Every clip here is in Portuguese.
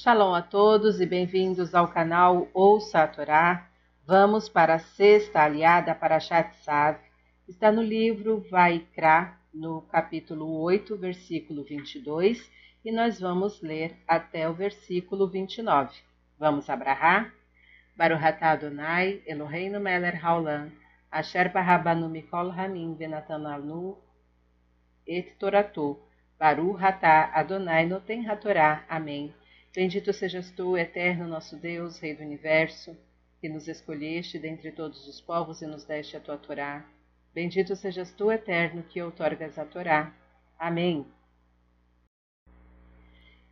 Shalom a todos e bem-vindos ao canal Ouça a Torá. Vamos para a sexta aliada para Shatsav. Está no livro Vaikra, no capítulo 8, versículo 22, e nós vamos ler até o versículo 29. Vamos abrahar? Baruch atah Adonai, Eloheinu melech haolam, asher barabanu mikol hamim venatan lanu et toratu, Baruch atah Adonai noten hatorá. Amém. Bendito sejas tu, eterno nosso Deus, Rei do Universo, que nos escolheste dentre todos os povos e nos deste a tua Torá. Bendito sejas tu, eterno, que outorgas a Torá. Amém.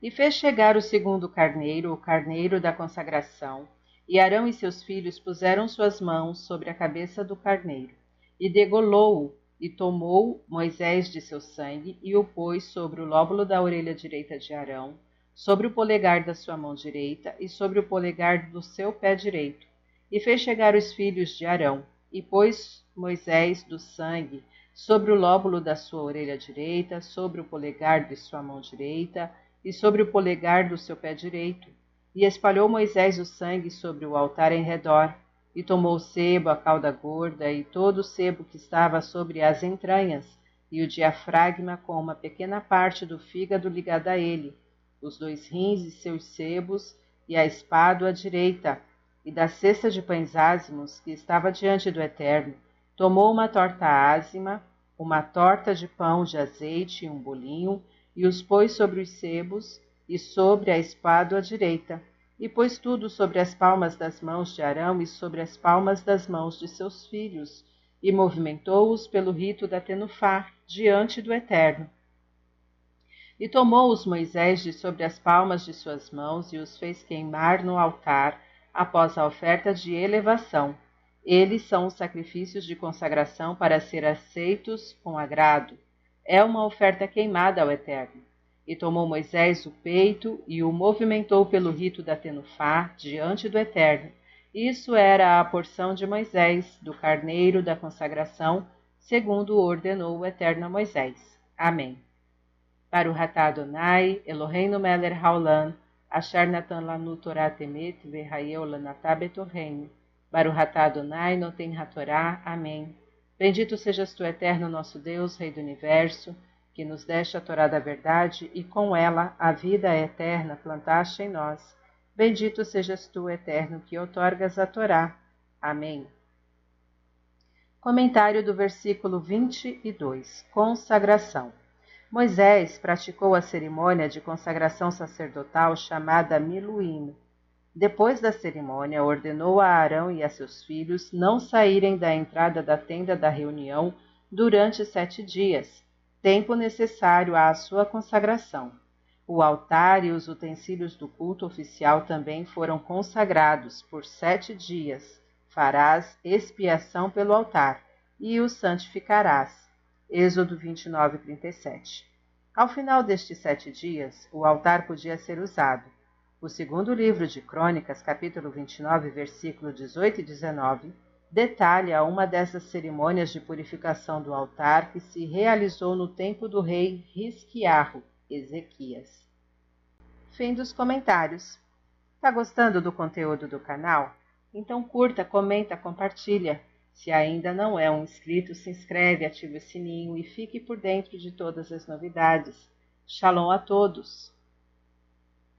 E fez chegar o segundo carneiro, o carneiro da consagração, e Arão e seus filhos puseram suas mãos sobre a cabeça do carneiro, e degolou-o, e tomou Moisés de seu sangue, e o pôs sobre o lóbulo da orelha direita de Arão, sobre o polegar da sua mão direita, e sobre o polegar do seu pé direito. E fez chegar os filhos de Arão, e pôs Moisés do sangue sobre o lóbulo da sua orelha direita, sobre o polegar de sua mão direita, e sobre o polegar do seu pé direito e espalhou Moisés o sangue sobre o altar em redor, e tomou o sebo, a cauda gorda, e todo o sebo que estava sobre as entranhas, e o diafragma com uma pequena parte do fígado ligada a ele, os dois rins e seus sebos, e a espada à direita, e da cesta de pães ázimos que estava diante do Eterno, tomou uma torta ázima, uma torta de pão de azeite e um bolinho, e os pôs sobre os sebos, e sobre a espada à direita, e pôs tudo sobre as palmas das mãos de Arão e sobre as palmas das mãos de seus filhos, e movimentou-os pelo rito da Tenufá, diante do Eterno. E tomou-os Moisés de sobre as palmas de suas mãos e os fez queimar no altar, após a oferta de elevação. Eles são os sacrifícios de consagração para ser aceitos com agrado. É uma oferta queimada ao Eterno. E tomou Moisés o peito e o movimentou pelo rito da Tenufá diante do Eterno. Isso era a porção de Moisés, do carneiro da consagração, segundo ordenou o Eterno a Moisés. Amém. Ratá Adonai, Eloheinu Meler Haolam, Asher Natan Lanu Torah Temet, Verrael Lanatá Betorreino. Ratá Adonai, Noten Hatorá. Amém. Bendito sejas tu, Eterno nosso Deus, Rei do Universo, que nos deste a Torá da verdade e com ela a vida eterna plantaste em nós. Bendito sejas tu, eterno, que outorgas a Torá. Amém. Comentário do versículo 22. Consagração. Moisés praticou a cerimônia de consagração sacerdotal chamada Miluim. Depois da cerimônia, ordenou a Arão e a seus filhos não saírem da entrada da tenda da reunião durante sete dias, tempo necessário à sua consagração. O altar e os utensílios do culto oficial também foram consagrados por sete dias. Farás expiação pelo altar e o santificarás. Êxodo 29, 37. Ao final destes sete dias, o altar podia ser usado. O segundo livro de Crônicas, capítulo 29, versículo 18 e 19, detalha uma dessas cerimônias de purificação do altar que se realizou no tempo do rei Risquiarro, Ezequias. Fim dos comentários. Tá gostando do conteúdo do canal? Então curta, comenta, compartilha. Se ainda não é um inscrito, se inscreve, ative o sininho e fique por dentro de todas as novidades. Shalom a todos!